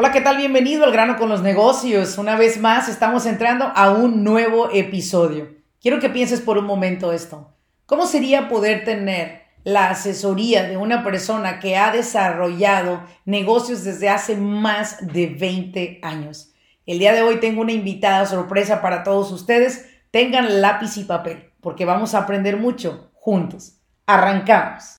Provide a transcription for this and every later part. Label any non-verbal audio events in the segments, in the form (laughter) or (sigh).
Hola, ¿qué tal? Bienvenido al grano con los negocios. Una vez más estamos entrando a un nuevo episodio. Quiero que pienses por un momento esto. ¿Cómo sería poder tener la asesoría de una persona que ha desarrollado negocios desde hace más de 20 años? El día de hoy tengo una invitada sorpresa para todos ustedes. Tengan lápiz y papel porque vamos a aprender mucho juntos. Arrancamos.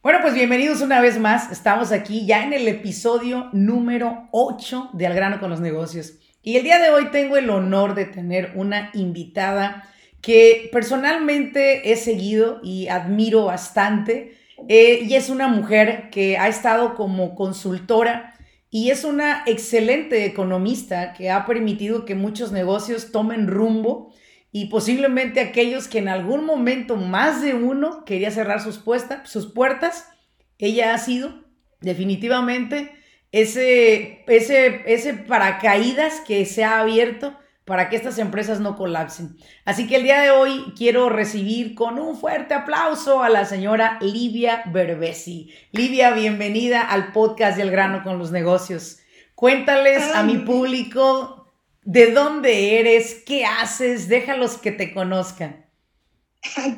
Bueno, pues bienvenidos una vez más. Estamos aquí ya en el episodio número 8 de Al grano con los negocios. Y el día de hoy tengo el honor de tener una invitada que personalmente he seguido y admiro bastante. Eh, y es una mujer que ha estado como consultora y es una excelente economista que ha permitido que muchos negocios tomen rumbo y posiblemente aquellos que en algún momento más de uno quería cerrar sus, sus puertas, ella ha sido definitivamente ese, ese, ese paracaídas que se ha abierto para que estas empresas no colapsen. Así que el día de hoy quiero recibir con un fuerte aplauso a la señora Livia Berbesi. Livia, bienvenida al podcast del grano con los negocios. Cuéntales a mi público de dónde eres, qué haces, déjalos que te conozcan.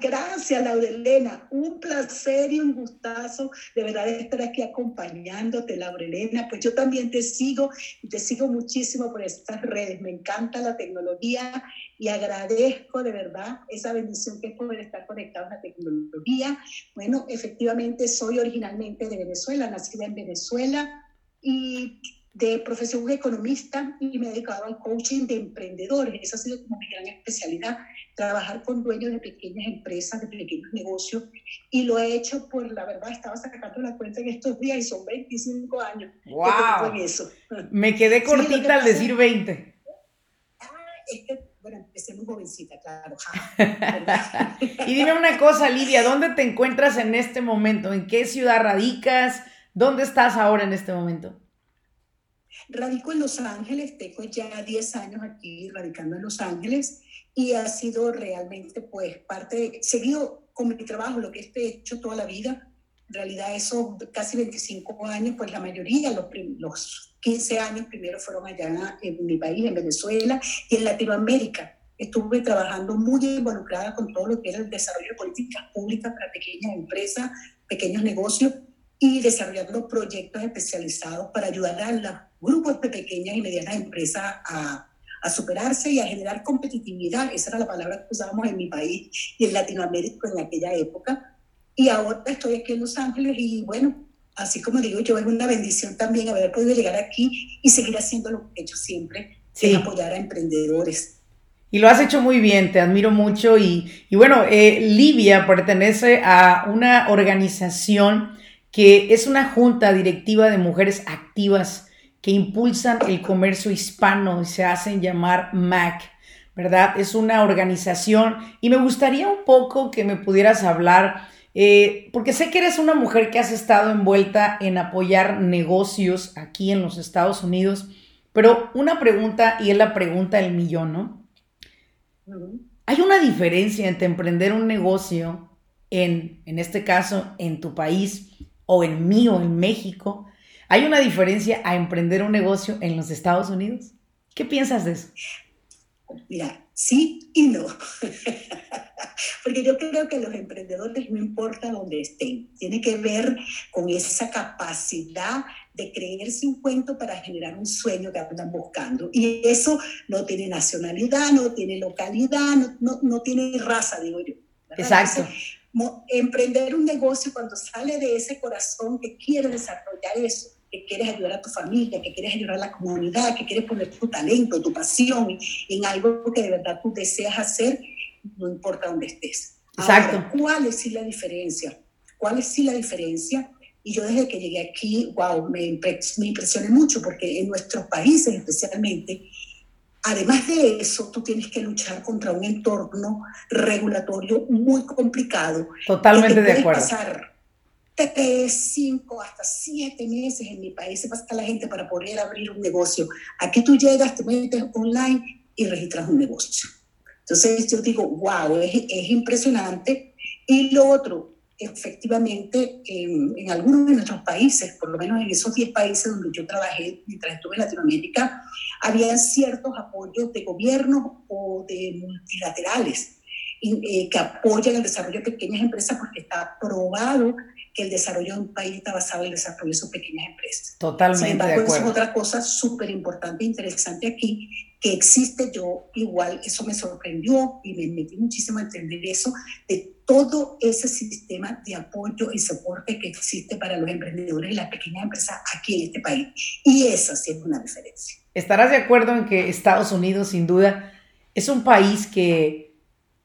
gracias, Laurelena. Un placer y un gustazo de verdad estar aquí acompañándote, Laurelena. Pues yo también te sigo y te sigo muchísimo por estas redes. Me encanta la tecnología y agradezco de verdad esa bendición que es poder estar conectado a la tecnología. Bueno, efectivamente soy originalmente de Venezuela, nacida en Venezuela y de profesión economista y me he dedicado al coaching de emprendedores. Esa ha sido como mi gran especialidad, trabajar con dueños de pequeñas empresas, de pequeños negocios. Y lo he hecho por, la verdad, estaba sacando la cuenta en estos días y son 25 años. ¡Wow! eso. Me quedé cortita al decir 20. Ah, es que, bueno, empecé muy jovencita, claro. (laughs) y dime una cosa, Lidia, ¿dónde te encuentras en este momento? ¿En qué ciudad radicas? ¿Dónde estás ahora en este momento? Radico en Los Ángeles, tengo ya 10 años aquí radicando en Los Ángeles y ha sido realmente pues parte, de, seguido con mi trabajo, lo que he hecho toda la vida. En realidad esos casi 25 años, pues la mayoría, los, los 15 años primero fueron allá en mi país, en Venezuela y en Latinoamérica. Estuve trabajando muy involucrada con todo lo que era el desarrollo de políticas públicas para pequeñas empresas, pequeños negocios y desarrollando proyectos especializados para ayudar a los grupos de pequeñas y medianas empresas a, a, superarse y a generar competitividad. Esa era la palabra que usábamos en mi país y en Latinoamérica en aquella época. Y ahora estoy aquí en Los Ángeles y bueno, así como digo yo, es una bendición también haber podido llegar aquí y seguir haciendo lo que he hecho siempre, sí. apoyar a emprendedores. Y lo has hecho muy bien, te admiro mucho. Y, y bueno, eh, Libia pertenece a una organización que es una junta directiva de mujeres activas que impulsan el comercio hispano y se hacen llamar MAC, ¿verdad? Es una organización y me gustaría un poco que me pudieras hablar, eh, porque sé que eres una mujer que has estado envuelta en apoyar negocios aquí en los Estados Unidos, pero una pregunta y es la pregunta del millón, ¿no? ¿Hay una diferencia entre emprender un negocio en, en este caso, en tu país o en mí o en México. ¿Hay una diferencia a emprender un negocio en los Estados Unidos? ¿Qué piensas de eso? Mira, sí y no. (laughs) Porque yo creo que los emprendedores, no importa dónde estén, tiene que ver con esa capacidad de creerse un cuento para generar un sueño que andan buscando. Y eso no tiene nacionalidad, no tiene localidad, no, no, no tiene raza, digo yo. Exacto emprender un negocio cuando sale de ese corazón que quiere desarrollar eso, que quieres ayudar a tu familia, que quieres ayudar a la comunidad, que quieres poner tu talento, tu pasión en algo que de verdad tú deseas hacer, no importa dónde estés. Exacto. ¿Cuál es sí la diferencia? ¿Cuál es sí la diferencia? Y yo desde que llegué aquí, wow, me, me impresioné mucho porque en nuestros países especialmente, además de eso, tú tienes que luchar contra un entorno regulatorio muy complicado. Totalmente de acuerdo. Pasar tres, cinco, hasta siete meses en mi país se pasa la gente para poder abrir un negocio. Aquí tú llegas, te metes online y registras un negocio. Entonces yo digo, wow, es, es impresionante. Y lo otro, efectivamente, en, en, algunos de nuestros países, por lo menos en esos 10 países donde yo trabajé mientras estuve en Latinoamérica, había ciertos apoyos de gobierno o de multilaterales eh, que apoyan el desarrollo de pequeñas empresas porque está probado que el desarrollo de un país está basado en el desarrollo de sus pequeñas empresas. Totalmente. Sin embargo, eso es otra cosa súper importante e interesante aquí, que existe yo igual, eso me sorprendió y me metí muchísimo a entender eso, de todo ese sistema de apoyo y soporte que existe para los emprendedores y las pequeñas empresas aquí en este país. Y eso sí es una diferencia. ¿Estarás de acuerdo en que Estados Unidos, sin duda, es un país que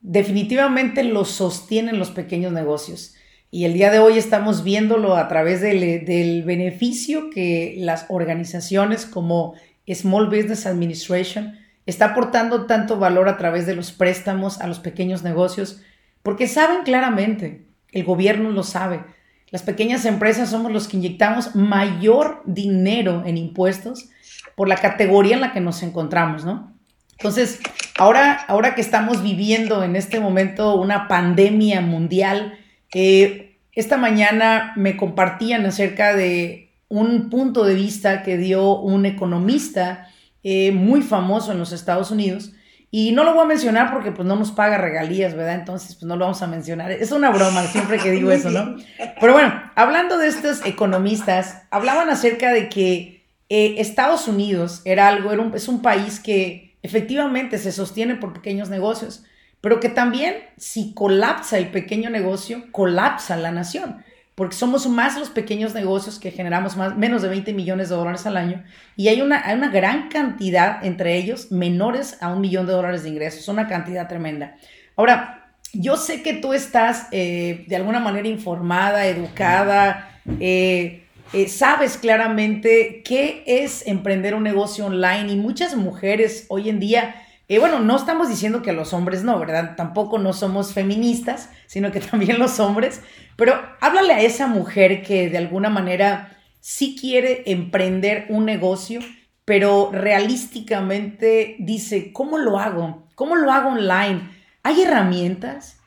definitivamente lo sostienen los pequeños negocios? Y el día de hoy estamos viéndolo a través del, del beneficio que las organizaciones como Small Business Administration está aportando tanto valor a través de los préstamos a los pequeños negocios, porque saben claramente, el gobierno lo sabe, las pequeñas empresas somos los que inyectamos mayor dinero en impuestos por la categoría en la que nos encontramos, ¿no? Entonces, ahora, ahora que estamos viviendo en este momento una pandemia mundial, eh, esta mañana me compartían acerca de un punto de vista que dio un economista eh, muy famoso en los Estados Unidos. Y no lo voy a mencionar porque pues no nos paga regalías, ¿verdad? Entonces pues no lo vamos a mencionar. Es una broma siempre que digo eso, ¿no? (laughs) Pero bueno, hablando de estos economistas, hablaban acerca de que eh, Estados Unidos era algo, era es un país que efectivamente se sostiene por pequeños negocios pero que también si colapsa el pequeño negocio, colapsa la nación, porque somos más los pequeños negocios que generamos más, menos de 20 millones de dólares al año y hay una, hay una gran cantidad entre ellos menores a un millón de dólares de ingresos, una cantidad tremenda. Ahora, yo sé que tú estás eh, de alguna manera informada, educada, eh, eh, sabes claramente qué es emprender un negocio online y muchas mujeres hoy en día y bueno, no estamos diciendo que los hombres no, ¿verdad? Tampoco no somos feministas, sino que (laughs) también los hombres. Pero háblale a esa mujer que de alguna manera sí quiere emprender un negocio, pero realísticamente dice, ¿cómo lo hago? ¿Cómo lo hago online? ¿Hay herramientas?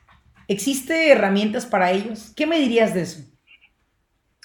¿Existe herramientas para ellos? ¿Qué me dirías de eso?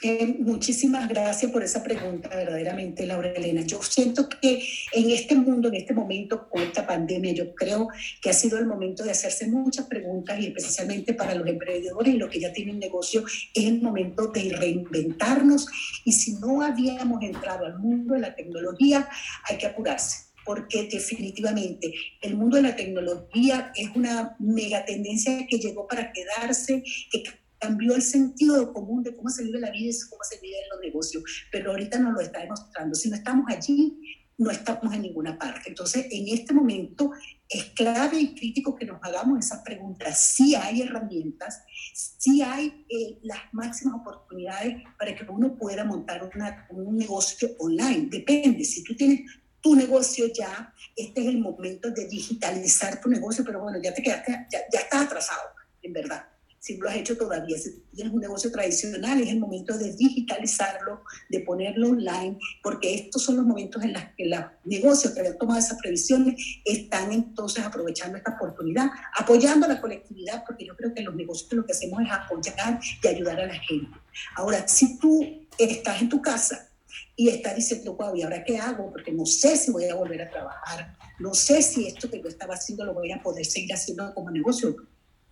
Eh, muchísimas gracias por esa pregunta, verdaderamente, Laura Elena. Yo siento que en este mundo, en este momento, con esta pandemia, yo creo que ha sido el momento de hacerse muchas preguntas y especialmente para los emprendedores y los que ya tienen negocio, es el momento de reinventarnos. Y si no habíamos entrado al mundo de la tecnología, hay que apurarse porque definitivamente el mundo de la tecnología es una mega tendencia que llegó para quedarse, que cambió el sentido común de cómo se vive la vida y cómo se vive en los negocios, pero ahorita nos lo está demostrando. Si no estamos allí, no estamos en ninguna parte. Entonces, en este momento es clave y crítico que nos hagamos esas preguntas. Si hay herramientas, si hay eh, las máximas oportunidades para que uno pueda montar un negocio online. Depende, si tú tienes tu negocio ya, este es el momento de digitalizar tu negocio, pero bueno, ya te quedaste, ya, ya estás atrasado, en verdad si lo has hecho todavía, si tienes un negocio tradicional, es el momento de digitalizarlo, de ponerlo online, porque estos son los momentos en los que los negocios que habían tomado esas previsiones están entonces aprovechando esta oportunidad, apoyando a la colectividad, porque yo creo que los negocios lo que hacemos es apoyar y ayudar a la gente. Ahora, si tú estás en tu casa y estás diciendo, wow, ¿y ahora qué hago? Porque no sé si voy a volver a trabajar, no sé si esto que yo estaba haciendo lo voy a poder seguir haciendo como negocio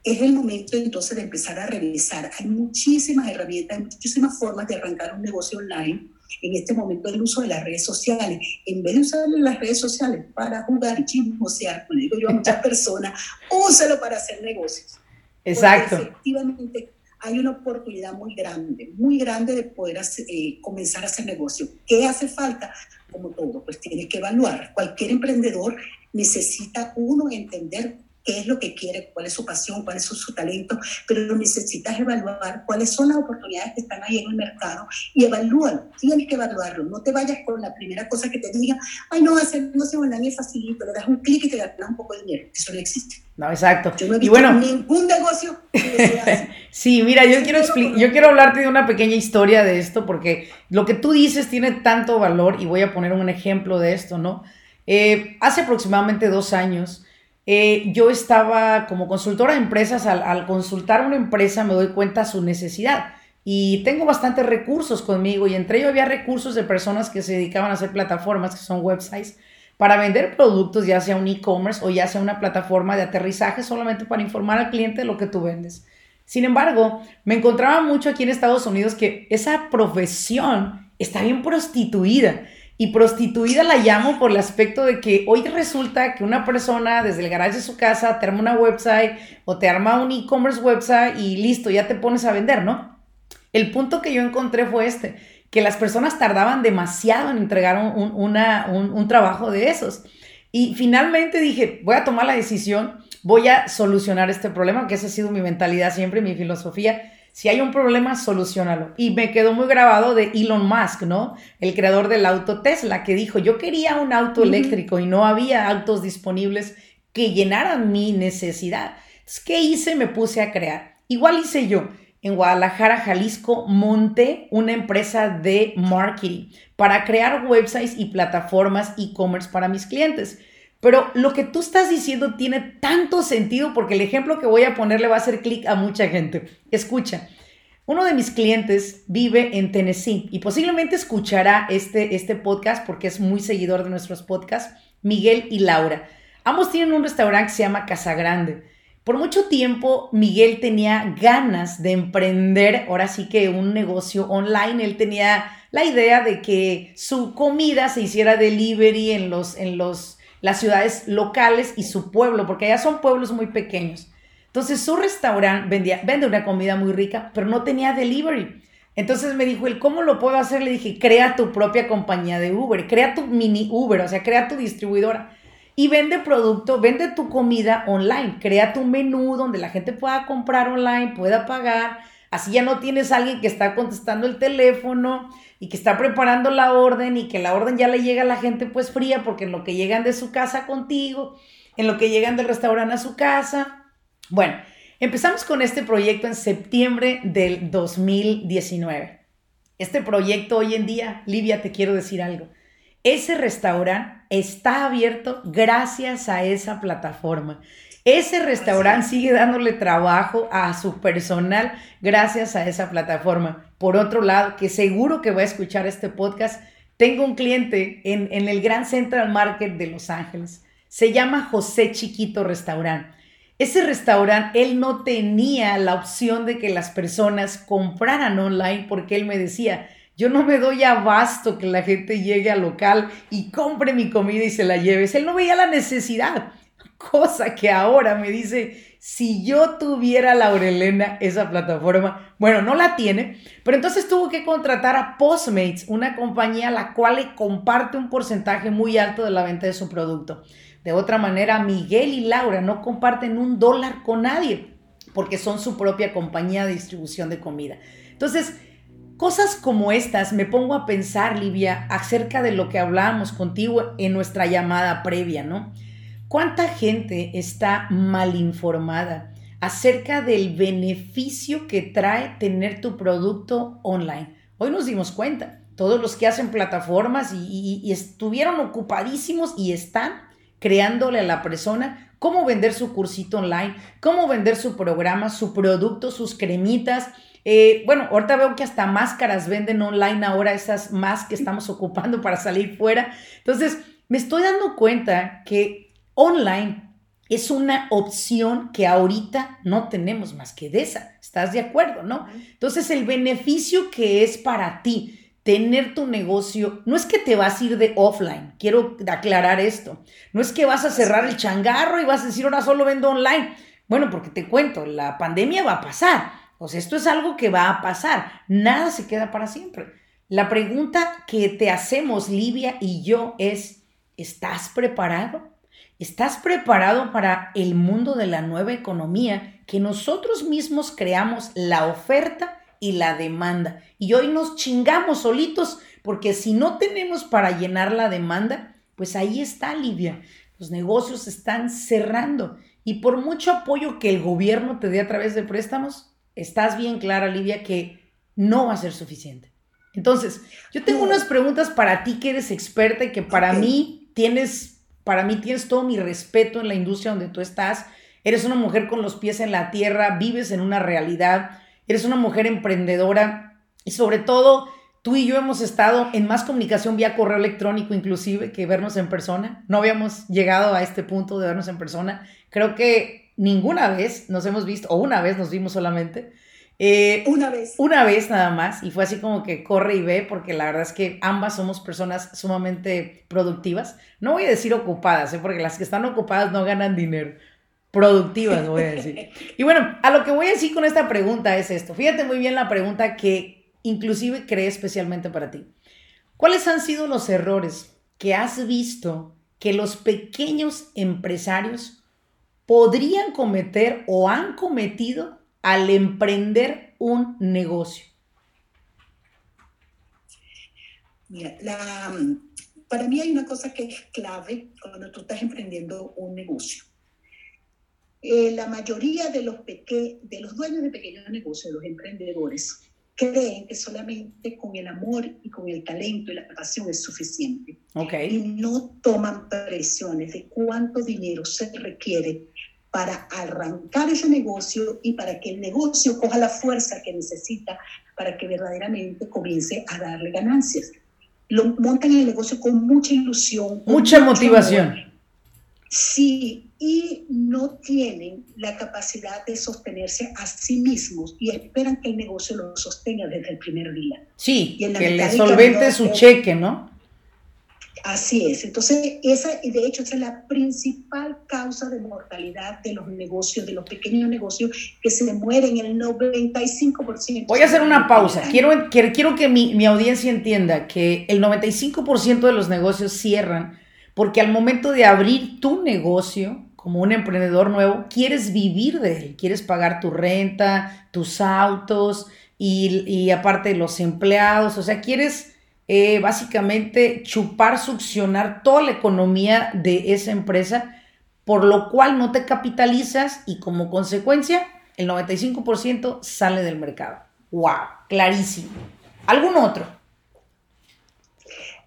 es el momento entonces de empezar a revisar. Hay muchísimas herramientas, hay muchísimas formas de arrancar un negocio online. En este momento el uso de las redes sociales, en vez de usar las redes sociales para jugar y chismosear, como digo yo a muchas (laughs) personas, úselo para hacer negocios. Exacto. efectivamente hay una oportunidad muy grande, muy grande de poder eh, comenzar a hacer negocio. ¿Qué hace falta? Como todo, pues tienes que evaluar. Cualquier emprendedor necesita uno entender qué es lo que quiere, cuál es su pasión, cuál es su, talento, pero necesitas evaluar cuáles son las oportunidades que están ahí en el mercado y evalúalo, tienes que evaluarlo, no te vayas con la primera cosa que te diga, ay no, hacer no sé, online es facilito, le das un clic y te ganas un poco de dinero, eso no existe. No, exacto. Yo no he visto y bueno, ningún negocio (laughs) Sí, mira, yo quiero, yo quiero hablarte de una pequeña historia de esto porque lo que tú dices tiene tanto valor y voy a poner un ejemplo de esto, ¿no? Eh, hace aproximadamente dos años, eh, yo estaba como consultora de empresas, al, al, consultar una empresa me doy cuenta de su necesidad y tengo bastantes recursos conmigo y entre ellos había recursos de personas que se dedicaban a hacer plataformas, que son websites, para vender productos, ya sea un e-commerce o ya sea una plataforma de aterrizaje solamente para informar al cliente de lo que tú vendes. Sin embargo, me encontraba mucho aquí en Estados Unidos que esa profesión está bien prostituida. Y prostituida la llamo por el aspecto de que hoy resulta que una persona desde el garage de su casa te arma una website o te arma un e-commerce website y listo, ya te pones a vender, ¿no? El punto que yo encontré fue este, que las personas tardaban demasiado en entregar un, un trabajo de esos. Y finalmente dije, voy a tomar la decisión, voy a solucionar este problema, que esa ha sido mi mentalidad siempre, mi filosofía si hay un problema, solucionalo. Y me quedó muy grabado de Elon Musk, ¿no? El creador del auto Tesla, que dijo, yo quería un auto eléctrico y no había autos disponibles que llenaran mi necesidad. Entonces, ¿qué hice? Me puse a crear. Igual hice yo. En Guadalajara, Jalisco, monté una empresa de marketing para crear websites y plataformas e-commerce para mis clientes. Pero lo que tú estás diciendo tiene tanto sentido porque el ejemplo que voy a poner le va a hacer clic a mucha gente. Escucha, uno de mis clientes vive en Tennessee y posiblemente escuchará este, este podcast porque es muy seguidor de nuestros podcasts, Miguel y Laura. Ambos tienen un restaurante que se llama Casa Grande. Por mucho tiempo Miguel tenía ganas de emprender, ahora sí que un negocio online. Él tenía la idea de que su comida se hiciera delivery en los, en los las ciudades locales y su pueblo, porque allá son pueblos muy pequeños. Entonces su restaurante vende una comida muy rica, pero no tenía delivery. Entonces me dijo él, ¿cómo lo puedo hacer? Le dije, crea tu propia compañía de Uber, crea tu mini Uber, o sea, crea tu distribuidora y vende producto, vende tu comida online, crea tu menú donde la gente pueda comprar online, pueda pagar, así ya no tienes alguien que está contestando el teléfono, y que está preparando la orden y que la orden ya le llega a la gente pues fría porque en lo que llegan de su casa contigo, en lo que llegan del restaurante a su casa. Bueno, empezamos con este proyecto en septiembre del 2019. Este proyecto hoy en día, Livia, te quiero decir algo. Ese restaurante está abierto gracias a esa plataforma. Ese restaurante sigue dándole trabajo a su personal gracias a esa plataforma. Por otro lado, que seguro que va a escuchar este podcast, tengo un cliente en, el Gran Central Market de Los Ángeles. Se llama José Chiquito Restaurant. Ese restaurante, él no tenía la opción de que las personas compraran online porque él me decía, yo no me doy abasto que la gente llegue al local y compre mi comida y se la lleve. Él no veía la necesidad. Cosa que ahora me dice, si yo tuviera Laurelena esa plataforma, bueno, no la tiene, pero entonces tuvo que contratar a Postmates, una compañía a la cual le comparte un porcentaje muy alto de la venta de su producto. De otra manera, Miguel y Laura no comparten un dólar con nadie porque son su propia compañía de distribución de comida. Entonces, cosas como estas me pongo a pensar, Livia, acerca de lo que hablábamos contigo en nuestra llamada previa, ¿no? ¿Cuánta gente está mal informada acerca del beneficio que trae tener tu producto online? Hoy nos dimos cuenta, todos los que hacen plataformas y, estuvieron ocupadísimos y están creándole a la persona cómo vender su cursito online, cómo vender su programa, su producto, sus cremitas. Eh, bueno, ahorita veo que hasta máscaras venden online ahora, esas más que estamos ocupando para salir fuera. Entonces, me estoy dando cuenta que online es una opción que ahorita no tenemos más que de esa. ¿Estás de acuerdo, no? Entonces, el beneficio que es para ti tener tu negocio, no es que te vas a ir de offline, quiero aclarar esto. No es que vas a cerrar el changarro y vas a decir, ahora solo vendo online. Bueno, porque te cuento, la pandemia va a pasar. O sea, esto es algo que va a pasar. Nada se queda para siempre. La pregunta que te hacemos, Livia y yo, es, ¿estás preparado? ¿Estás preparado para el mundo de la nueva economía que nosotros mismos creamos la oferta y la demanda? Y hoy nos chingamos solitos porque si no tenemos para llenar la demanda, pues ahí está, Livia. Los negocios están cerrando y por mucho apoyo que el gobierno te dé a través de préstamos, estás bien clara, Livia, que no va a ser suficiente. Entonces, yo tengo unas preguntas para ti que eres experta y que para mí tienes, para mí tienes todo mi respeto en la industria donde tú estás. Eres una mujer con los pies en la tierra, vives en una realidad, eres una mujer emprendedora y sobre todo tú y yo hemos estado en más comunicación vía correo electrónico inclusive que vernos en persona. No habíamos llegado a este punto de vernos en persona. Creo que ninguna vez nos hemos visto, o una vez nos vimos solamente. Eh, una vez. Una vez nada más, y fue así como que corre y ve, porque la verdad es que ambas somos personas sumamente productivas. No voy a decir ocupadas, ¿eh? porque las que están ocupadas no ganan dinero. Productivas, voy a decir. (laughs) y bueno, a lo que voy a decir con esta pregunta es esto. Fíjate muy bien la pregunta que inclusive creé especialmente para ti. ¿Cuáles han sido los errores que has visto que los pequeños empresarios podrían cometer o han cometido al emprender un negocio? Mira, para mí hay una cosa que es clave cuando tú estás emprendiendo un negocio. Eh, la mayoría de los, de los dueños de pequeños negocios, los emprendedores, creen que solamente con el amor y con el talento y la pasión es suficiente. Okay. Y no toman presiones de cuánto dinero se requiere para arrancar ese negocio y para que el negocio coja la fuerza que necesita para que verdaderamente comience a darle ganancias. Lo montan el negocio con mucha ilusión. mucha motivación. Sí, y no tienen la capacidad de sostenerse a sí mismos y esperan que el negocio lo sostenga desde el primer día. Sí, que le solvente su cheque, ¿no? Así es. Entonces, esa, y de hecho, esa es la principal causa de mortalidad de los negocios, de los pequeños negocios, que se mueren el 95%. Voy a hacer una pausa. Quiero, quiero que mi, mi audiencia entienda que el 95% de los negocios cierran porque al momento de abrir tu negocio, como un emprendedor nuevo, quieres vivir de él, quieres pagar tu renta, tus autos y, y aparte los empleados, o sea, quieres eh, básicamente chupar, succionar toda la economía de esa empresa, por lo cual no te capitalizas y como consecuencia el 95% sale del mercado. ¡Wow! Clarísimo. ¿Algún otro?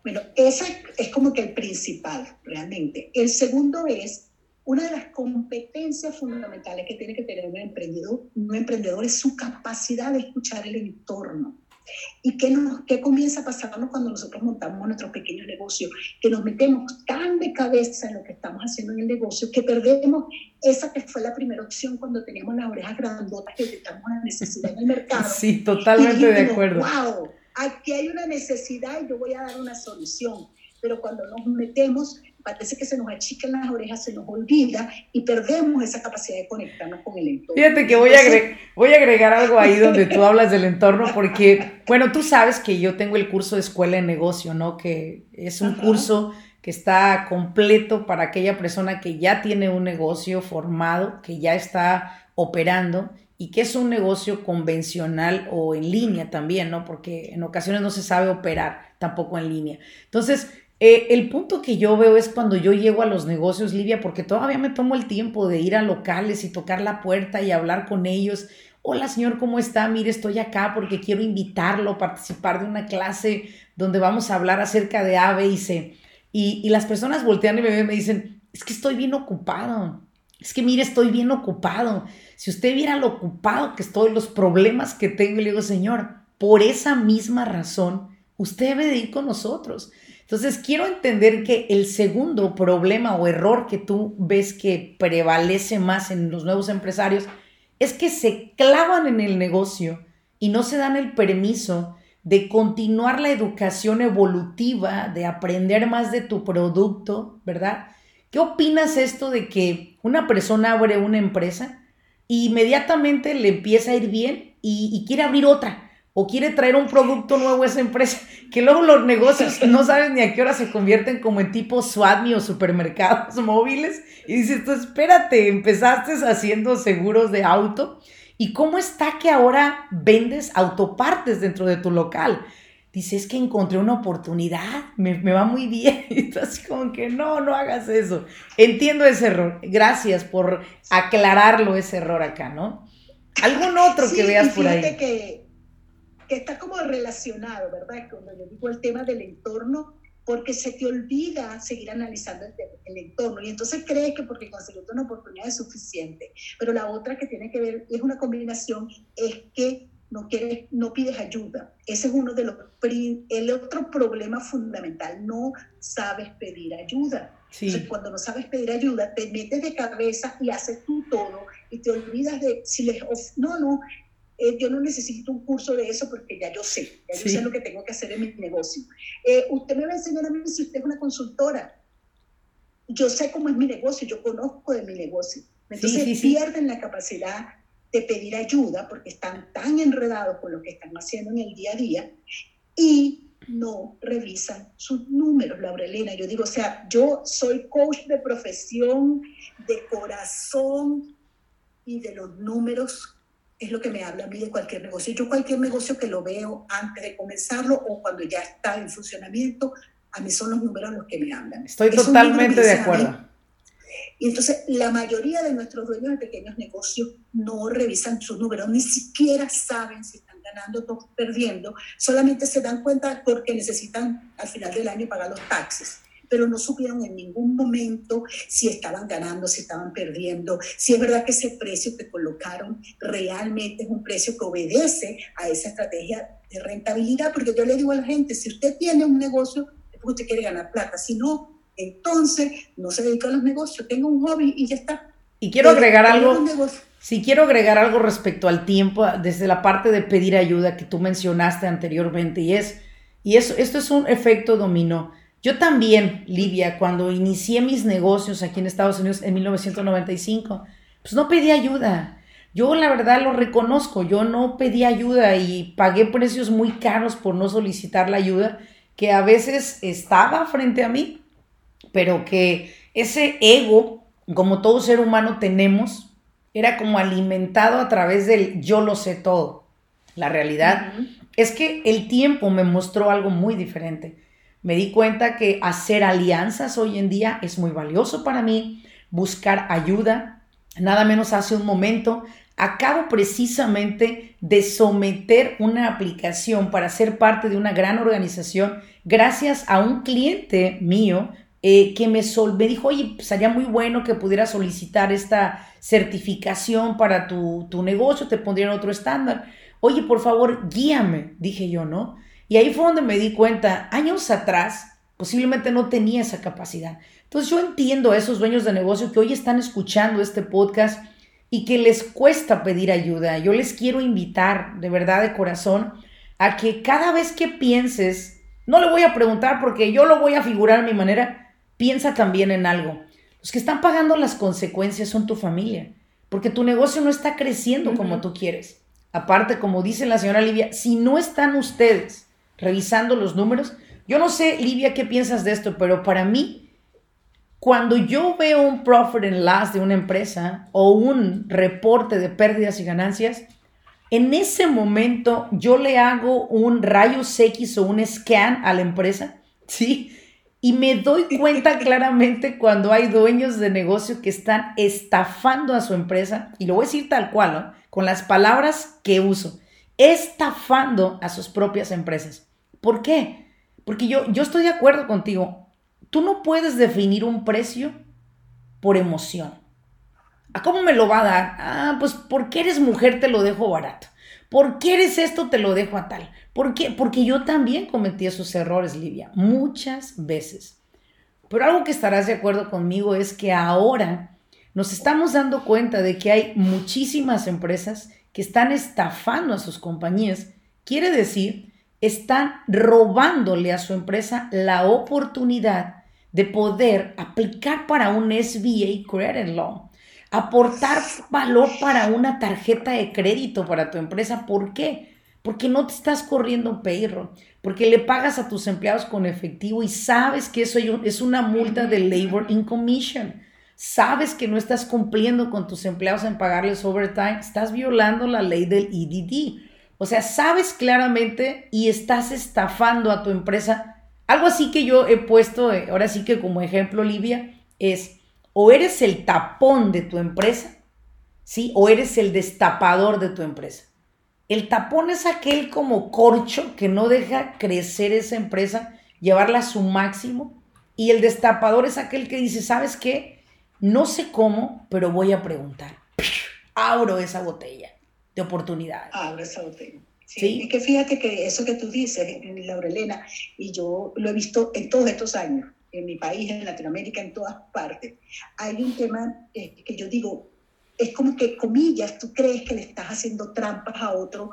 Bueno, ese es como que el principal, realmente. El segundo es una de las competencias fundamentales que tiene que tener un emprendedor, un emprendedor es su capacidad de escuchar el entorno. ¿Y qué, nos, qué comienza a pasarnos cuando nosotros montamos nuestro pequeño negocio? Que nos metemos tan de cabeza en lo que estamos haciendo en el negocio que perdemos esa que fue la primera opción cuando teníamos las orejas grandotas que detectamos una necesidad en el mercado. Sí, totalmente de acuerdo. ¡Wow! Aquí hay una necesidad y yo voy a dar una solución. Pero cuando nos metemos parece que se nos achican las orejas, se nos olvida y perdemos esa capacidad de conectarnos con el entorno. Fíjate que voy, a, agregar, voy a agregar algo ahí donde tú hablas del entorno, porque, bueno, tú sabes que yo tengo el curso de escuela de negocio, ¿no? Que es un curso que está completo para aquella persona que ya tiene un negocio formado, que ya está operando y que es un negocio convencional o en línea también, ¿no? Porque en ocasiones no se sabe operar tampoco en línea. Entonces, eh, el punto que yo veo es cuando yo llego a los negocios, Livia, porque todavía me tomo el tiempo de ir a locales y tocar la puerta y hablar con ellos. Hola, señor, ¿cómo está? Mire, estoy acá porque quiero invitarlo a participar de una clase donde vamos a hablar acerca de A, y C. Y, las personas voltean y me y me dicen, es que estoy bien ocupado. Es que mire, estoy bien ocupado. Si usted viera lo ocupado que estoy, los problemas que tengo, le digo, señor, por esa misma razón, usted debe de ir con nosotros. Entonces, quiero entender que el segundo problema o error que tú ves que prevalece más en los nuevos empresarios es que se clavan en el negocio y no se dan el permiso de continuar la educación evolutiva, de aprender más de tu producto, ¿verdad? ¿Qué opinas esto de que una persona abre una empresa, y inmediatamente le empieza a ir bien y, quiere abrir otra o quiere traer un producto nuevo a esa empresa, (laughs) que luego los negocios (laughs) no saben ni a qué hora se convierten como en tipo SWATMI o supermercados (laughs) móviles. Y dices, tú espérate, empezaste haciendo seguros de auto. ¿Y cómo está que ahora vendes autopartes dentro de tu local? Dice, es que encontré una oportunidad, me, va muy bien. Y tú así como que no, no hagas eso. Entiendo ese error. Gracias por aclararlo, ese error acá, ¿no? ¿Algún otro que veas por ahí? Que, que está como relacionado, ¿verdad? Cuando yo digo el tema del entorno, porque se te olvida seguir analizando el, entorno y entonces crees que porque conseguiste una oportunidad es suficiente. Pero la otra que tiene que ver, es una combinación, es que no, quieres, no pides ayuda. Ese es uno de los... El otro problema fundamental, no sabes pedir ayuda. Entonces, cuando no sabes pedir ayuda, te metes de cabeza y haces tú todo y te olvidas de si les... No, no, eh, yo no necesito un curso de eso porque ya yo sé, ya yo sé lo que tengo que hacer en mi negocio. Eh, usted me va a enseñar a mí si usted es una consultora. Yo sé cómo es mi negocio, yo conozco de mi negocio. Entonces pierden la capacidad de pedir ayuda porque están tan enredados con lo que están haciendo en el día a día y no revisan sus números, Laurelena. Yo digo, o sea, yo soy coach de profesión, de corazón y de los números es lo que me habla a mí de cualquier negocio. Yo cualquier negocio que lo veo antes de comenzarlo o cuando ya está en funcionamiento, a mí son los números los que me hablan. Estoy totalmente de acuerdo. Y entonces la mayoría de nuestros dueños de pequeños negocios no revisan sus números, ni siquiera saben si están ganando o perdiendo, solamente se dan cuenta porque necesitan al final del año pagar los taxes pero no supieron en ningún momento si estaban ganando, si estaban perdiendo, si es verdad que ese precio que colocaron realmente es un precio que obedece a esa estrategia de rentabilidad, porque yo le digo a la gente, si usted tiene un negocio, es porque usted quiere ganar plata, si no, entonces, no se dedica a los negocios, tengo un hobby y ya está. Y quiero agregar algo. Si quiero agregar algo respecto al tiempo, desde la parte de pedir ayuda que tú mencionaste anteriormente, y es, y eso, esto es un efecto dominó. Yo también, Livia, cuando inicié mis negocios aquí en Estados Unidos en 1995, pues no pedí ayuda. Yo la verdad lo reconozco, yo no pedí ayuda y pagué precios muy caros por no solicitar la ayuda que a veces estaba frente a mí pero que ese ego, como todo ser humano tenemos, era como alimentado a través del yo lo sé todo. La realidad es que el tiempo me mostró algo muy diferente. Me di cuenta que hacer alianzas hoy en día es muy valioso para mí, buscar ayuda. Nada menos hace un momento acabo precisamente de someter una aplicación para ser parte de una gran organización gracias a un cliente mío eh, que me, me dijo, oye, pues, sería muy bueno que pudiera solicitar esta certificación para tu, tu negocio, te pondrían otro estándar. Oye, por favor, guíame, dije yo, ¿no? Y ahí fue donde me di cuenta, años atrás, posiblemente no tenía esa capacidad. Entonces yo entiendo a esos dueños de negocio que hoy están escuchando este podcast y que les cuesta pedir ayuda. Yo les quiero invitar, de verdad, de corazón, a que cada vez que pienses, no le voy a preguntar porque yo lo voy a figurar a mi manera, piensa también en algo. Los que están pagando las consecuencias son tu familia, porque tu negocio no está creciendo como tú quieres. Aparte, como dice la señora Livia, si no están ustedes revisando los números, yo no sé, Livia, qué piensas de esto, pero para mí, cuando yo veo un profit and loss de una empresa o un reporte de pérdidas y ganancias, en ese momento yo le hago un rayos X o un scan a la empresa, (laughs) ¿sí? Y me doy cuenta (laughs) claramente cuando hay dueños de negocio que están estafando a su empresa, y lo voy a decir tal cual, con las palabras que uso, estafando a sus propias empresas. ¿Por qué? Porque yo, yo estoy de acuerdo contigo. Tú no puedes definir un precio por emoción. ¿A cómo me lo va a dar? Ah, pues porque eres mujer te lo dejo barato. ¿Por qué eres esto? Te lo dejo a tal. ¿Por qué? Porque yo también cometí esos errores, Livia, muchas veces. Pero algo que estarás de acuerdo conmigo es que ahora nos estamos dando cuenta de que hay muchísimas empresas que están estafando a sus compañías. Quiere decir, están robándole a su empresa la oportunidad de poder aplicar para un SBA Credit Law aportar valor para una tarjeta de crédito para tu empresa. ¿Por qué? Porque no te estás corriendo payroll, porque le pagas a tus empleados con efectivo y sabes que eso es una multa de labor in commission. Sabes que no estás cumpliendo con tus empleados en pagarles overtime, estás violando la ley del EDD. O sea, sabes claramente y estás estafando a tu empresa. Algo así que yo he puesto, eh, ahora sí que como ejemplo, Olivia, es o eres el tapón de tu empresa, ¿sí? O eres el destapador de tu empresa. El tapón es aquel como corcho que no deja crecer esa empresa, llevarla a su máximo. Y el destapador es aquel que dice, ¿sabes qué? No sé cómo, pero voy a preguntar. Abro esa botella de oportunidades. Abro esa botella. Sí, Es que fíjate que eso que tú dices, Laurelena, y yo lo he visto en todos estos años, en mi país, en Latinoamérica, en todas partes. Hay un tema eh, que yo digo, es como que, comillas, tú crees que le estás haciendo trampas a otro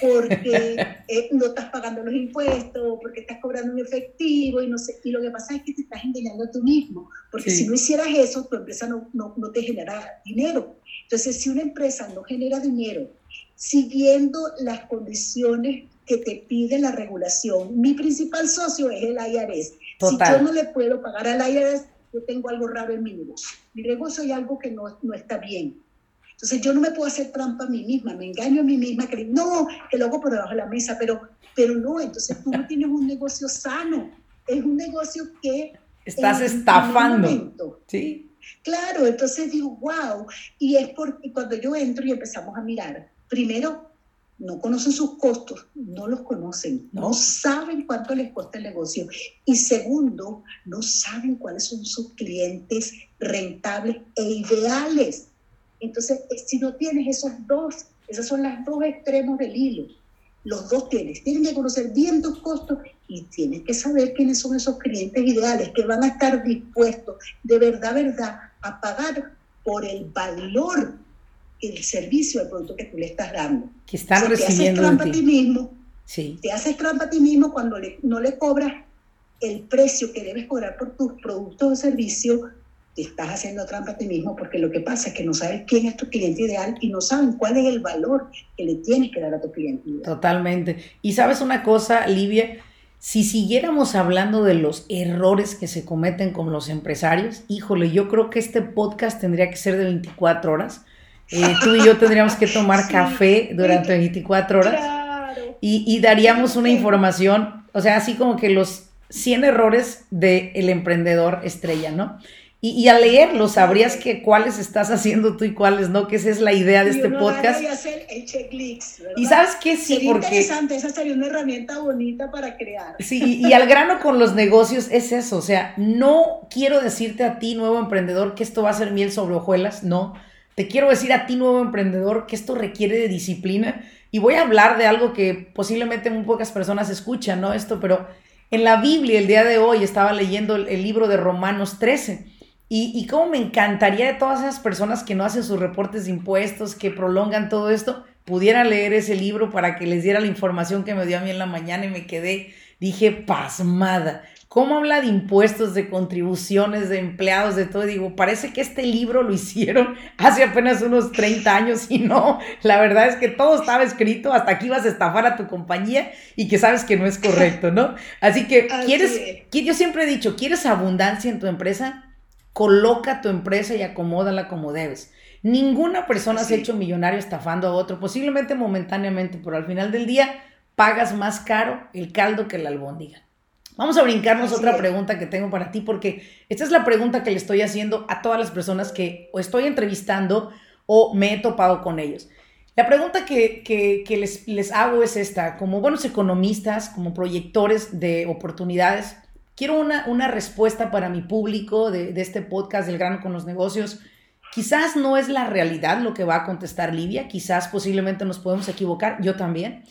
porque eh, no estás pagando los impuestos, porque estás cobrando un efectivo y no sé. Y lo que pasa es que te estás engañando a tú mismo, porque si no hicieras eso, tu empresa no, no, no te genera dinero. Entonces, si una empresa no genera dinero, siguiendo las condiciones que te pide la regulación, mi principal socio es el IRS. Si yo no le puedo pagar al IRS, yo tengo algo raro en mi negocio. Mi negocio hay algo que no, no está bien. Entonces yo no me puedo hacer trampa a mí misma, me engaño a mí misma, que no, que lo hago por debajo de la mesa, pero, pero no, entonces tú no tienes un negocio sano, es un negocio que... Estás estafando. Sí. Claro, entonces digo, wow, y es porque cuando yo entro y empezamos a mirar, primero no conocen sus costos, no los conocen, no saben cuánto les cuesta el negocio. Y segundo, no saben cuáles son sus clientes rentables e ideales. Entonces, eh, si no tienes esos dos, esos son los dos extremos del hilo. Los dos tienes, tienen que conocer bien tus costos y tienes que saber quiénes son esos clientes ideales que van a estar dispuestos de verdad, verdad, a pagar por el valor el servicio, el producto que tú le estás dando. Que están recibiendo. Te haces trampa a ti mismo. Sí. Te haces trampa a ti mismo cuando no le cobras el precio que debes cobrar por tus productos o servicios. Te estás haciendo trampa a ti mismo porque lo que pasa es que no sabes quién es tu cliente ideal y no saben cuál es el valor que le tienes que dar a tu cliente ideal. Totalmente. Y sabes una cosa, Livia, si siguiéramos hablando de los errores que se cometen con los empresarios, híjole, yo creo que este podcast tendría que ser de 24 horas eh, tú y yo tendríamos que tomar (laughs) café durante 24 horas y, daríamos una información, o sea, así como que los 100 errores del emprendedor estrella, ¿no? Y, al leerlo sabrías que cuáles estás haciendo tú y cuáles no, que esa es la idea de este podcast. Y sabes qué sí, sería porque interesante, esa sería una herramienta bonita para crear. Sí, y, al grano con los negocios es eso, o sea, no quiero decirte a ti, nuevo emprendedor, que esto va a ser miel sobre hojuelas, no te quiero decir a ti, nuevo emprendedor, que esto requiere de disciplina. Y voy a hablar de algo que posiblemente muy pocas personas escuchan, ¿no? Esto, pero en la Biblia el día de hoy estaba leyendo el, libro de Romanos 13. Y, y cómo me encantaría de todas esas personas que no hacen sus reportes de impuestos, que prolongan todo esto, pudieran leer ese libro para que les diera la información que me dio a mí en la mañana y me quedé, dije, pasmada. ¿Cómo habla de impuestos, de contribuciones, de empleados, de todo? Digo, parece que este libro lo hicieron (laughs) hace apenas unos 30 años y no, la verdad es que todo estaba escrito, hasta aquí vas a estafar a tu compañía y que sabes que no es correcto, ¿no? Así que, (laughs) ¿quieres? Yo siempre he dicho, ¿quieres abundancia en tu empresa? Coloca tu empresa y acomódala como debes. Ninguna persona se ha hecho millonario estafando a otro, posiblemente momentáneamente, pero al final del día pagas más caro el caldo que la albóndiga. Vamos a brincarnos otra pregunta que tengo para ti, porque esta es la pregunta que le estoy haciendo a todas las personas que o estoy entrevistando o me he topado con ellos. La pregunta que, les, les, hago es esta, como buenos economistas, como proyectores de oportunidades, quiero una, una respuesta para mi público de, este podcast del grano con los negocios. Quizás no es la realidad lo que va a contestar Livia, quizás posiblemente nos podemos equivocar, yo también,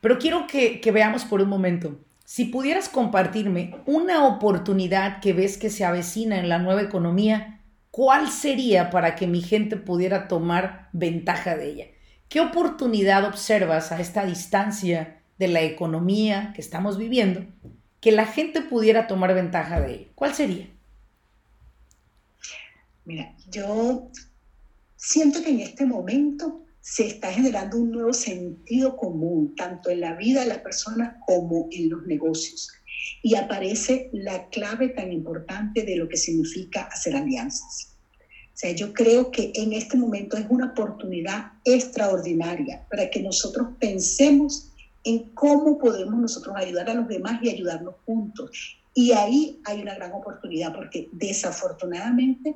pero quiero que, que veamos por un momento. Si pudieras compartirme una oportunidad que ves que se avecina en la nueva economía, ¿cuál sería para que mi gente pudiera tomar ventaja de ella? ¿Qué oportunidad observas a esta distancia de la economía que estamos viviendo que la gente pudiera tomar ventaja de ella? ¿Cuál sería? Mira, yo Siento que en este momento se está generando un nuevo sentido común, tanto en la vida de las personas como en los negocios. Y aparece la clave tan importante de lo que significa hacer alianzas. O sea, yo creo que en este momento es una oportunidad extraordinaria para que nosotros pensemos en cómo podemos nosotros ayudar a los demás y ayudarnos juntos. Y ahí hay una gran oportunidad porque desafortunadamente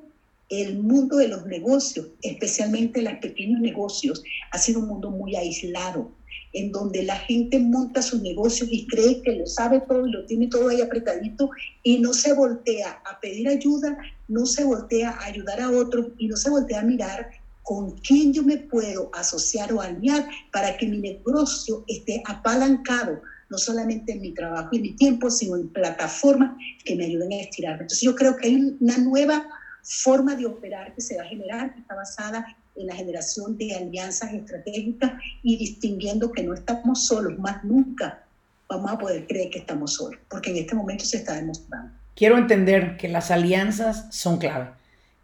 el mundo de los negocios, especialmente los pequeños negocios, ha sido un mundo muy aislado, en donde la gente monta sus negocios y cree que lo sabe todo y lo tiene todo ahí apretadito y no se voltea a pedir ayuda, no se voltea a ayudar a otros y no se voltea a mirar con quién yo me puedo asociar o alinear para que mi negocio esté apalancado, no solamente en mi trabajo y mi tiempo, sino en plataformas que me ayuden a estirarme. Entonces yo creo que hay una nueva forma de operar que se va a generar, que está basada en la generación de alianzas estratégicas y distinguiendo que no estamos solos, más nunca vamos a poder creer que estamos solos, porque en este momento se está demostrando. Quiero entender que las alianzas son clave,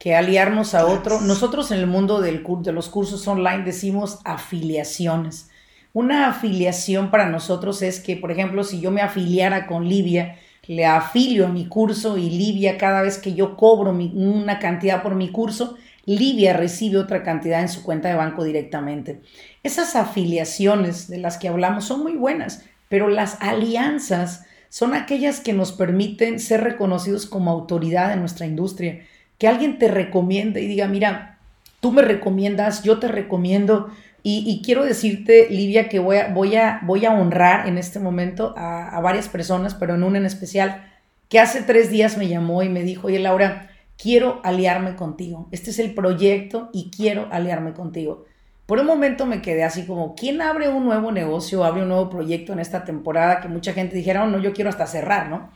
que aliarnos a otro, nosotros en el mundo del, de los cursos online decimos afiliaciones. Una afiliación para nosotros es que, por ejemplo, si yo me afiliara con Livia, le afilio a mi curso y Livia cada vez que yo cobro una cantidad por mi curso, Livia recibe otra cantidad en su cuenta de banco directamente. Esas afiliaciones de las que hablamos son muy buenas, pero las alianzas son aquellas que nos permiten ser reconocidos como autoridad en nuestra industria. Que alguien te recomiende y diga, mira, tú me recomiendas, yo te recomiendo, y, quiero decirte, Livia, que voy a, voy a, voy a honrar en este momento a, varias personas, pero en una en especial, que hace tres días me llamó y me dijo, oye Laura, quiero aliarme contigo. Este es el proyecto y quiero aliarme contigo. Por un momento me quedé así como, ¿quién abre un nuevo negocio, abre un nuevo proyecto en esta temporada? Que mucha gente dijera, oh, no, yo quiero hasta cerrar, ¿no?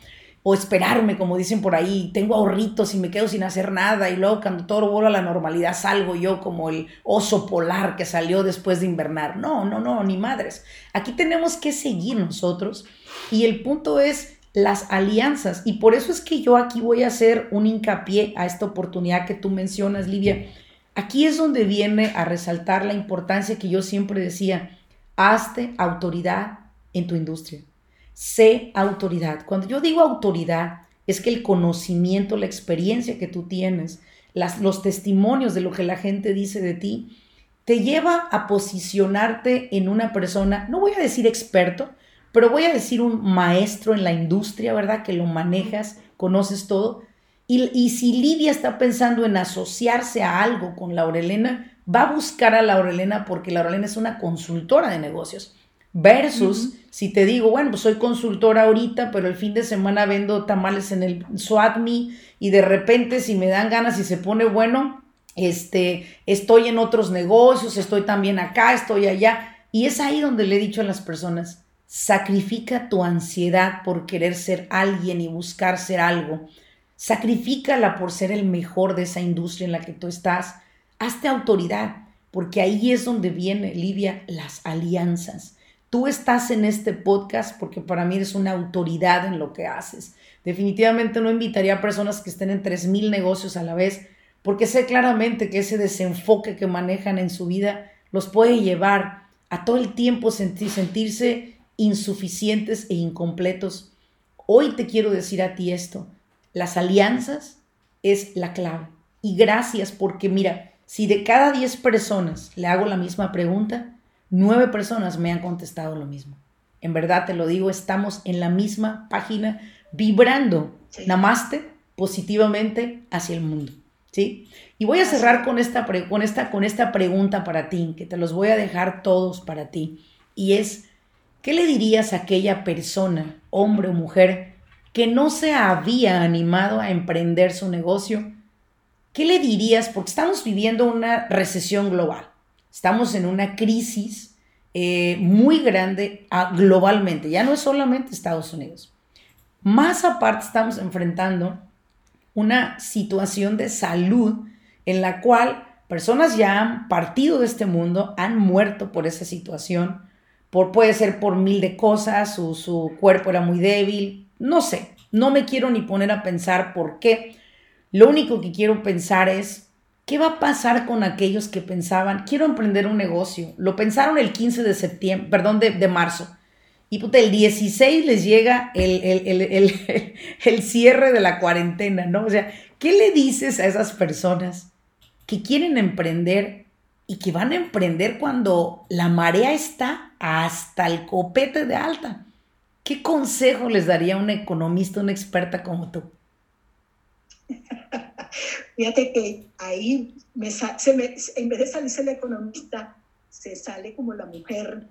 O esperarme, como dicen por ahí, tengo ahorritos y me quedo sin hacer nada y luego cuando todo vuelve a la normalidad salgo yo como el oso polar que salió después de invernar. No, no, no, ni madres. Aquí tenemos que seguir nosotros y el punto es las alianzas y por eso es que yo aquí voy a hacer un hincapié a esta oportunidad que tú mencionas, Livia. Aquí es donde viene a resaltar la importancia que yo siempre decía, hazte autoridad en tu industria sé autoridad. Cuando yo digo autoridad, es que el conocimiento, la experiencia que tú tienes, las, los testimonios de lo que la gente dice de ti, te lleva a posicionarte en una persona, no voy a decir experto, pero voy a decir un maestro en la industria, ¿verdad? Que lo manejas, conoces todo. Y, y si Lidia está pensando en asociarse a algo con Laurelena, va a buscar a Laurelena porque Laurelena es una consultora de negocios. Versus si te digo, bueno, pues soy consultora ahorita, pero el fin de semana vendo tamales en el SWATMI y de repente si me dan ganas y se pone bueno, este, estoy en otros negocios, estoy también acá, estoy allá. Y es ahí donde le he dicho a las personas, sacrifica tu ansiedad por querer ser alguien y buscar ser algo. Sacrifícala por ser el mejor de esa industria en la que tú estás. Hazte autoridad, porque ahí es donde viene, Livia, las alianzas. Tú estás en este podcast porque para mí eres una autoridad en lo que haces. Definitivamente no invitaría a personas que estén en 3.000 negocios a la vez porque sé claramente que ese desenfoque que manejan en su vida los puede llevar a todo el tiempo sentir, sentirse insuficientes e incompletos. Hoy te quiero decir a ti esto, las alianzas es la clave. Y gracias porque mira, si de cada 10 personas le hago la misma pregunta, Nueve personas me han contestado lo mismo. En verdad te lo digo, estamos en la misma página vibrando namaste positivamente hacia el mundo. ¿sí? Y voy a cerrar con esta, con, esta, con esta pregunta para ti, que te los voy a dejar todos para ti. Y es, ¿qué le dirías a aquella persona, hombre o mujer, que no se había animado a emprender su negocio? ¿Qué le dirías? Porque estamos viviendo una recesión global. Estamos en una crisis eh, muy grande ah, globalmente, ya no es solamente Estados Unidos. Más aparte estamos enfrentando una situación de salud en la cual personas ya han partido de este mundo, han muerto por esa situación, por, puede ser por mil de cosas, su, su cuerpo era muy débil, no sé, no me quiero ni poner a pensar por qué. Lo único que quiero pensar es ¿Qué va a pasar con aquellos que pensaban, quiero emprender un negocio? Lo pensaron el 15 de septiembre, perdón, de, marzo. Y puta, el 16 les llega el, (laughs) el, cierre de la cuarentena, ¿no? O sea, ¿qué le dices a esas personas que quieren emprender y que van a emprender cuando la marea está hasta el copete de alta? ¿Qué consejo les daría un economista, una experta como tú? Fíjate que ahí me, se me, en vez de salirse el economista, se sale como la mujer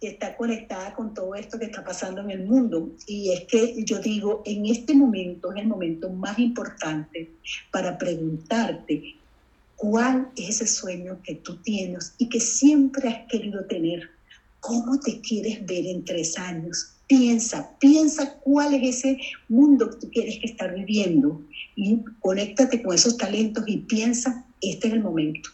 que está conectada con todo esto que está pasando en el mundo. Y es que yo digo, en este momento es el momento más importante para preguntarte cuál es ese sueño que tú tienes y que siempre has querido tener. ¿Cómo te quieres ver en tres años? Piensa, piensa cuál es ese mundo que tú quieres que estar viviendo y conéctate con esos talentos y piensa, este es el momento.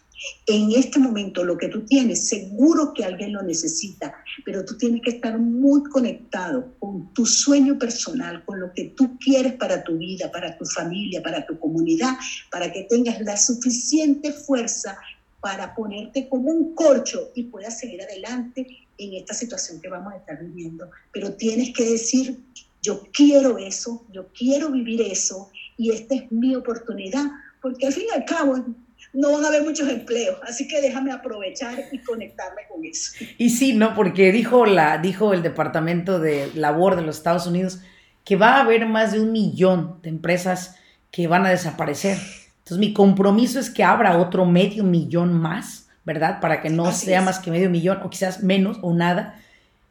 En este momento lo que tú tienes, seguro que alguien lo necesita, pero tú tienes que estar muy conectado con tu sueño personal, con lo que tú quieres para tu vida, para tu familia, para tu comunidad, para que tengas la suficiente fuerza para ponerte como un corcho y puedas seguir adelante en esta situación que vamos a estar viviendo. Pero tienes que decir, yo quiero eso, yo quiero vivir eso y esta es mi oportunidad, porque al fin y al cabo no van a haber muchos empleos, así que déjame aprovechar y conectarme con eso. Y sí, ¿no? Porque dijo, la, dijo el Departamento de Labor de los Estados Unidos que va a haber más de un millón de empresas que van a desaparecer. Entonces mi compromiso es que abra otro medio millón más ¿verdad? Para que no sea más que medio millón o quizás menos o nada.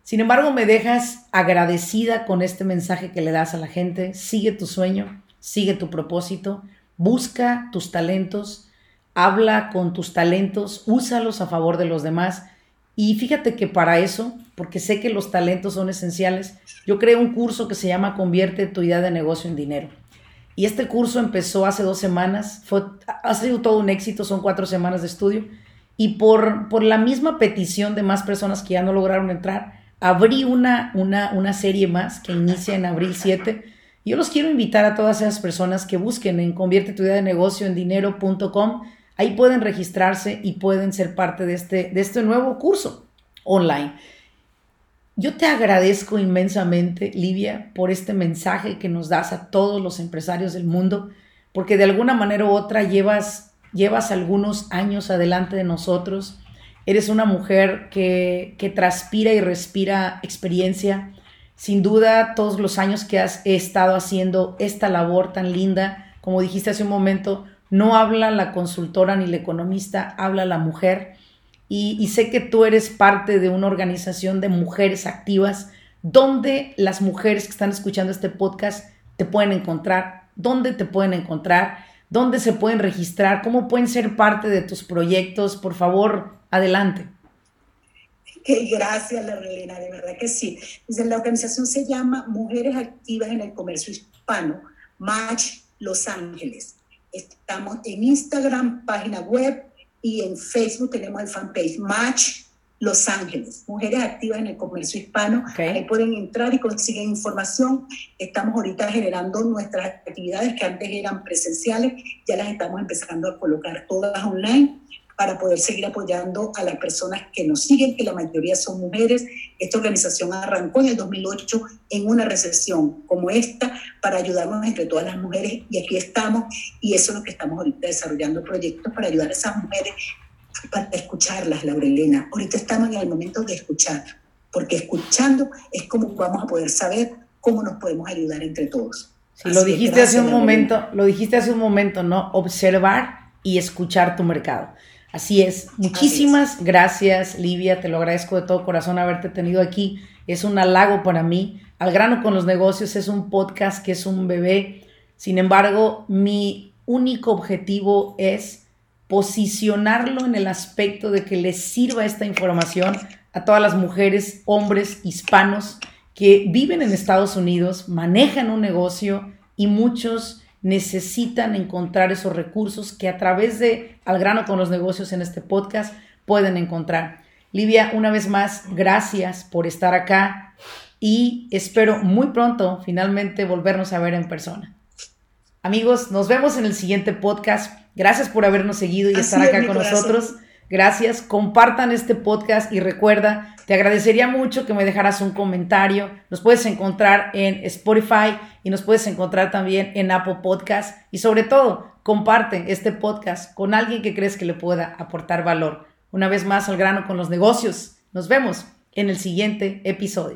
Sin embargo, me dejas agradecida con este mensaje que le das a la gente. Sigue tu sueño, sigue tu propósito, busca tus talentos, habla con tus talentos, úsalos a favor de los demás. Y fíjate que para eso, porque sé que los talentos son esenciales, yo creé un curso que se llama Convierte tu idea de negocio en dinero. Y este curso empezó hace dos semanas, fue, ha sido todo un éxito, son cuatro semanas de estudio y por, por la misma petición de más personas que ya no lograron entrar, abrí una, una, una serie más que inicia en abril 7. Yo los quiero invitar a todas esas personas que busquen en convierte tu idea de negocio en dinero.com. Ahí pueden registrarse y pueden ser parte de este, de este nuevo curso online. Yo te agradezco inmensamente, Livia, por este mensaje que nos das a todos los empresarios del mundo, porque de alguna manera u otra llevas llevas algunos años adelante de nosotros, eres una mujer que, que transpira y respira experiencia. Sin duda, todos los años que has estado haciendo esta labor tan linda, como dijiste hace un momento, no habla la consultora ni la economista, habla la mujer. Y, sé que tú eres parte de una organización de mujeres activas donde las mujeres que están escuchando este podcast te pueden encontrar, dónde te pueden encontrar dónde se pueden registrar, cómo pueden ser parte de tus proyectos. Por favor, adelante. Gracias, Laurelena, de verdad que sí. la organización se llama Mujeres Activas en el Comercio Hispano, Match Los Ángeles. Estamos en Instagram, página web y en Facebook tenemos el fanpage Match los Ángeles, mujeres activas en el comercio hispano. Ahí pueden entrar y consiguen información. Estamos ahorita generando nuestras actividades que antes eran presenciales, ya las estamos empezando a colocar todas online para poder seguir apoyando a las personas que nos siguen, que la mayoría son mujeres. Esta organización arrancó en el 2008 en una recesión como esta para ayudarnos entre todas las mujeres y aquí estamos y eso es lo que estamos ahorita desarrollando proyectos para ayudar a esas mujeres para escucharlas, Laurelena. Ahorita estamos en el momento de escuchar, porque escuchando es como vamos a poder saber cómo nos podemos ayudar entre todos. Sí, lo dijiste hace un momento, lo dijiste hace un momento, ¿no? Observar y escuchar tu mercado. Así es. Muchísimas gracias, Livia. Te lo agradezco de todo corazón haberte tenido aquí. Es un halago para mí. Al grano con los negocios es un podcast que es un bebé. Sin embargo, mi único objetivo es posicionarlo en el aspecto de que les sirva esta información a todas las mujeres, hombres, hispanos que viven en Estados Unidos, manejan un negocio y muchos necesitan encontrar esos recursos que a través de Al grano con los negocios en este podcast pueden encontrar. Livia, una vez más, gracias por estar acá y espero muy pronto finalmente volvernos a ver en persona. Amigos, nos vemos en el siguiente podcast. Gracias por habernos seguido y estar acá con nosotros. Gracias. Compartan este podcast y recuerda, te agradecería mucho que me dejaras un comentario. Nos puedes encontrar en Spotify y nos puedes encontrar también en Apple Podcast. Y sobre todo, comparte este podcast con alguien que crees que le pueda aportar valor. Una vez más al grano con los negocios. Nos vemos en el siguiente episodio.